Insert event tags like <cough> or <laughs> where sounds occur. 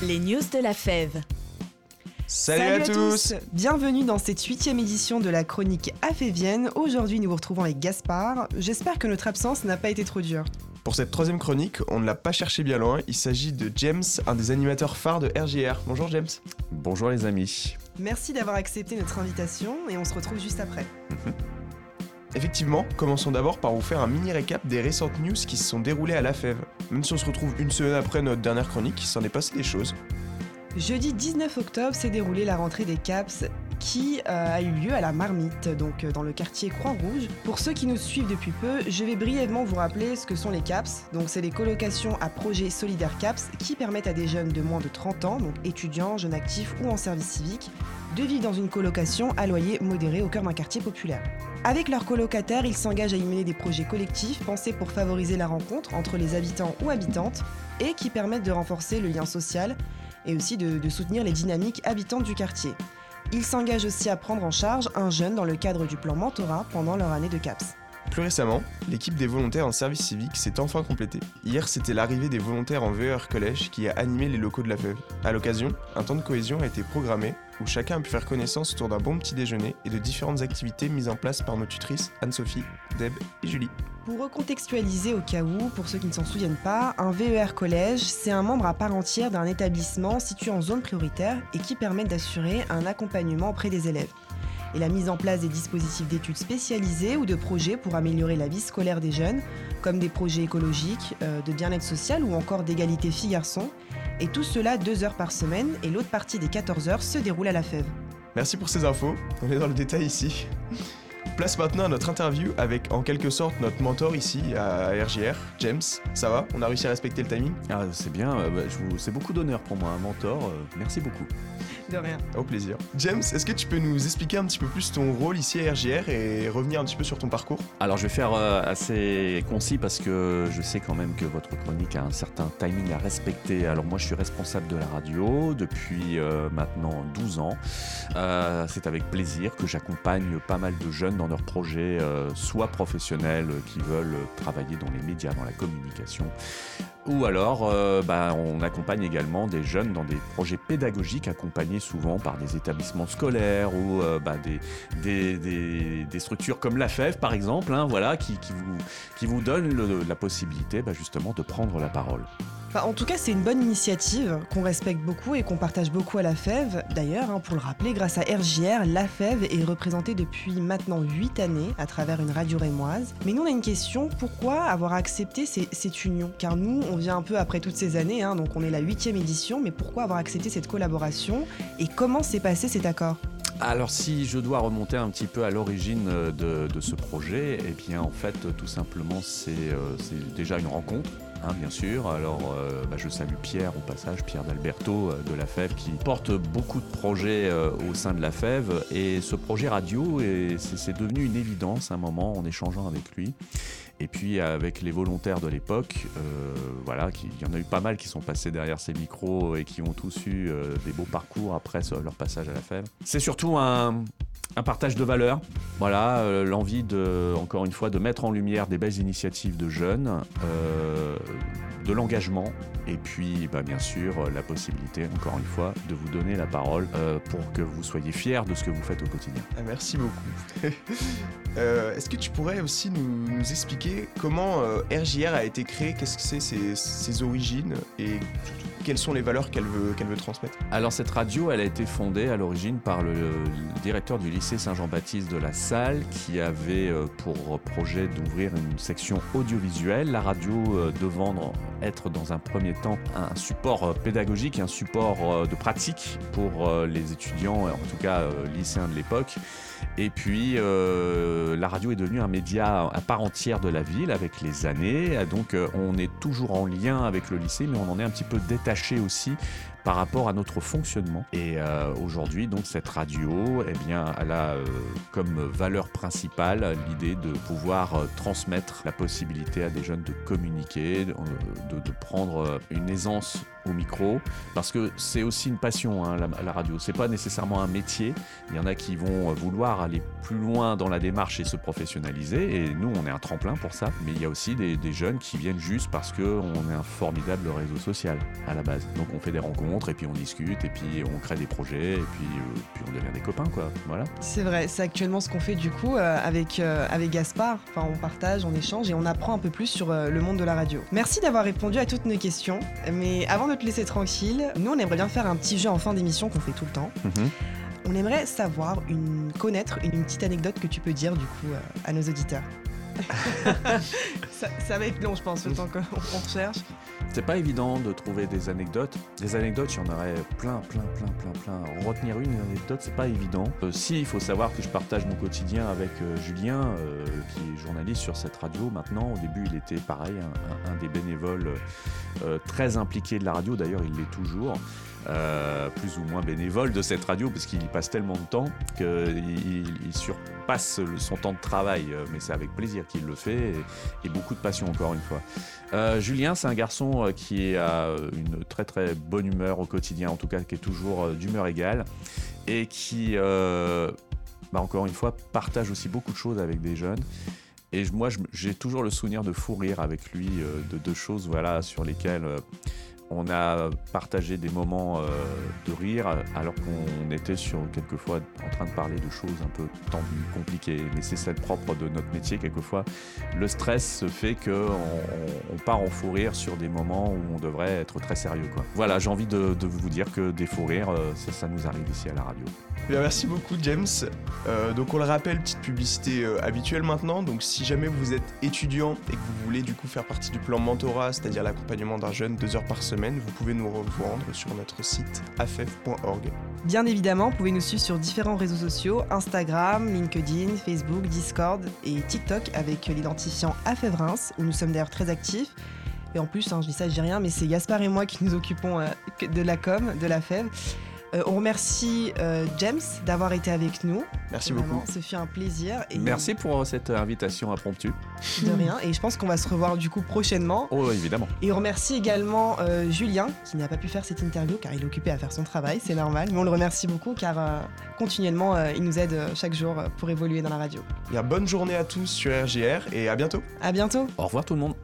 Les news de la fève. Salut, à, tous. Bienvenue dans cette huitième édition de la chronique afévienne. Aujourd'hui, nous vous retrouvons avec Gaspard. J'espère que notre absence n'a pas été trop dure. Pour cette troisième chronique, on ne l'a pas cherché bien loin. Il s'agit de James, un des animateurs phares de RJR. Bonjour James. Bonjour les amis. Merci d'avoir accepté notre invitation et on se retrouve juste après. <laughs> Effectivement, commençons d'abord par vous faire un mini récap des récentes news qui se sont déroulées à la fève. Même si on se retrouve une semaine après notre dernière chronique, il s'en est passé des choses. Jeudi 19 octobre s'est déroulée la rentrée des CAPS qui euh, a eu lieu à la Marmite, donc euh, dans le quartier Croix-Rouge. Pour ceux qui nous suivent depuis peu, je vais brièvement vous rappeler ce que sont les CAPS. Donc c'est les colocations à projet solidaire CAPS qui permettent à des jeunes de moins de 30 ans, donc étudiants, jeunes actifs ou en service civique, de vivre dans une colocation à loyer modéré au cœur d'un quartier populaire. Avec leurs colocataires, ils s'engagent à y mener des projets collectifs pensés pour favoriser la rencontre entre les habitants ou habitantes et qui permettent de renforcer le lien social et aussi de, soutenir les dynamiques habitantes du quartier. Ils s'engagent aussi à prendre en charge un jeune dans le cadre du plan mentorat pendant leur année de CAPS. Plus récemment, l'équipe des volontaires en service civique s'est enfin complétée. Hier, c'était l'arrivée des volontaires en VER Collège qui a animé les locaux de la fève. À l'occasion, un temps de cohésion a été programmé où chacun a pu faire connaissance autour d'un bon petit déjeuner et de différentes activités mises en place par nos tutrices Anne-Sophie, Deb et Julie. Pour recontextualiser au cas où, pour ceux qui ne s'en souviennent pas, un VER collège, c'est un membre à part entière d'un établissement situé en zone prioritaire et qui permet d'assurer un accompagnement auprès des élèves. Et la mise en place des dispositifs d'études spécialisés ou de projets pour améliorer la vie scolaire des jeunes, comme des projets écologiques, euh, de bien-être social ou encore d'égalité filles-garçons. Et tout cela deux heures par semaine et l'autre partie des 14 heures se déroule à la fève. Merci pour ces infos, on est dans le détail ici. Place maintenant à notre interview avec en quelque sorte notre mentor ici à RGR, James. Ça va? On a réussi à respecter le timing? Ah, c'est bien, euh, bah, c'est beaucoup d'honneur pour moi, un mentor. euh, merci beaucoup. De rien. Au plaisir. James, est-ce que tu peux nous expliquer un petit peu plus ton rôle ici à RGR et revenir un petit peu sur ton parcours? Alors je vais faire euh, assez concis parce que je sais quand même que votre chronique a un certain timing à respecter. Alors moi je suis responsable de la radio depuis euh, maintenant 12 ans. Euh, c'est avec plaisir que j'accompagne pas mal de jeunes dans leurs projets, euh, soit professionnels qui veulent travailler dans les médias, dans la communication, ou alors euh, bah, on accompagne également des jeunes dans des projets pédagogiques accompagnés souvent par des établissements scolaires ou euh, bah, des, structures comme la FEV par exemple, hein, voilà, qui, vous, qui donnent la possibilité bah, justement de prendre la parole. En tout cas, c'est une bonne initiative qu'on respecte beaucoup et qu'on partage beaucoup à la FEV. D'ailleurs, hein, pour le rappeler, grâce à RJR, la FEV est représentée depuis maintenant 8 années à travers une radio rémoise. Mais nous, on a une question pourquoi avoir accepté cette union? Car nous, vient un peu après toutes ces années, hein, donc on est la 8 édition, mais pourquoi avoir accepté cette collaboration et comment s'est passé cet accord? Alors si je dois remonter un petit peu à l'origine euh, de, de ce projet, eh bien en fait tout simplement c'est euh, c'est déjà une rencontre. Hein, bien sûr, alors euh, bah, je salue Pierre au passage, Pierre d'Alberto euh, de la FEV qui porte beaucoup de projets euh, au sein de la FEV et ce projet radio c'est devenu une évidence à un moment en échangeant avec lui. Et puis avec les volontaires de l'époque, voilà, il y en a eu pas mal qui sont passés derrière ces micros et qui ont tous eu des beaux parcours après leur passage à la FEV. C'est surtout un, un partage de valeurs, voilà, euh, l'envie de, encore une fois, de mettre en lumière des belles initiatives de jeunes, euh, de l'engagement, et puis bah, bien sûr la possibilité, encore une fois, de vous donner la parole euh, pour que vous soyez fiers de ce que vous faites au quotidien. Ah, Merci beaucoup. <laughs> Euh, Est-ce que tu pourrais aussi nous, expliquer comment euh, RJR a été créé? Qu'est-ce que c'est ses, origines et quelles sont les valeurs qu'elle veut, transmettre? Alors cette radio, elle a été fondée à l'origine par le, directeur du lycée Saint-Jean-Baptiste de la Salle qui avait euh, pour projet d'ouvrir une section audiovisuelle. La radio euh, devant être dans un premier temps un support euh, pédagogique, un support euh, de pratique pour euh, les étudiants, en tout cas euh, lycéens de l'époque. Et puis euh, la radio est devenue un média à part entière de la ville avec les années. Donc euh, on est toujours en lien avec le lycée, mais on en est un petit peu détaché aussi par rapport à notre fonctionnement. Et euh, aujourd'hui, donc cette radio, eh bien, elle a euh, comme valeur principale l'idée de pouvoir euh, transmettre la possibilité à des jeunes de communiquer, de, prendre une aisance au micro, parce que c'est aussi une passion, hein, la, la radio. C'est pas nécessairement un métier. Il y en a qui vont vouloir aller plus loin dans la démarche et se professionnaliser, et nous, on est un tremplin pour ça. Mais il y a aussi des, des jeunes qui viennent juste parce qu'on est un formidable réseau social à la base. Donc on fait des rencontres, rencontre et puis on discute et puis on crée des projets et puis, euh, puis on devient des copains quoi. Voilà. C'est vrai, c'est actuellement ce qu'on fait du coup euh, avec, euh, avec Gaspard. Enfin, on partage, on échange et on apprend un peu plus sur le monde de la radio. Merci d'avoir répondu à toutes nos questions. Mais avant de te laisser tranquille, nous on aimerait bien faire un petit jeu en fin d'émission qu'on fait tout le temps. Mhm. On aimerait savoir, une, connaître une, une petite anecdote que tu peux dire du coup à nos auditeurs. <laughs> ça, ça va être long, je pense, le temps qu'on on recherche. C'est pas évident de trouver des anecdotes. Des anecdotes, il y en aurait plein, plein, plein, plein, plein. En retenir une anecdote, c'est pas évident. Euh, si, il faut savoir que je partage mon quotidien avec euh, Julien, euh, qui est journaliste sur cette radio maintenant. Au début, il était pareil, un, des bénévoles très impliqués de la radio. D'ailleurs, il l'est toujours. Euh, plus ou moins bénévole de cette radio parce qu'il y passe tellement de temps qu'il il surpasse son temps de travail Euh, mais c'est avec plaisir qu'il le fait et, beaucoup de passion encore une fois euh, Julien, c'est un garçon qui a une très très bonne humeur au quotidien, en tout cas qui est toujours d'humeur égale et qui, bah, encore une fois, partage aussi beaucoup de choses avec des jeunes. Et moi, j'ai toujours le souvenir de fou rire avec lui, de deux choses voilà, sur lesquelles on a partagé des moments euh, de rire alors qu'on était sur quelquefois en train de parler de choses un peu tendues, compliquées. Mais c'est ça le propre de notre métier quelquefois le stress fait que on, part en fou rire sur des moments où on devrait être très sérieux. Voilà, j'ai envie de, vous dire que des fous rires, euh, ça, nous arrive ici à la radio. Eh merci beaucoup James. Euh, donc on le rappelle, petite publicité habituelle maintenant. Donc si jamais vous êtes étudiant et que vous voulez du coup faire partie du plan mentorat, c'est-à-dire l'accompagnement d'un jeune deux heures par semaine, vous pouvez nous rejoindre sur notre site afef.org. Bien évidemment, vous pouvez nous suivre sur différents réseaux sociaux Instagram, LinkedIn, Facebook, Discord et TikTok avec l'identifiant AFEVRINS où nous sommes d'ailleurs très actifs. Et en plus, hein, je dis ça, je dis rien, mais c'est Gaspard et moi qui nous occupons euh, de la com, de la FEV. Euh, on remercie euh, James d'avoir été avec nous. Merci Vraiment, beaucoup. Ce fut un plaisir. Et Merci pour cette invitation impromptue. De rien. Et je pense qu'on va se revoir du coup prochainement. Oh, évidemment. Et on remercie également euh, Julien qui n'a pas pu faire cette interview car il est occupé à faire son travail, c'est normal. Mais on le remercie beaucoup car euh, continuellement euh, il nous aide euh, chaque jour euh, pour évoluer dans la radio. Bien, bonne journée à tous sur RGR et à bientôt. À bientôt. Au revoir tout le monde.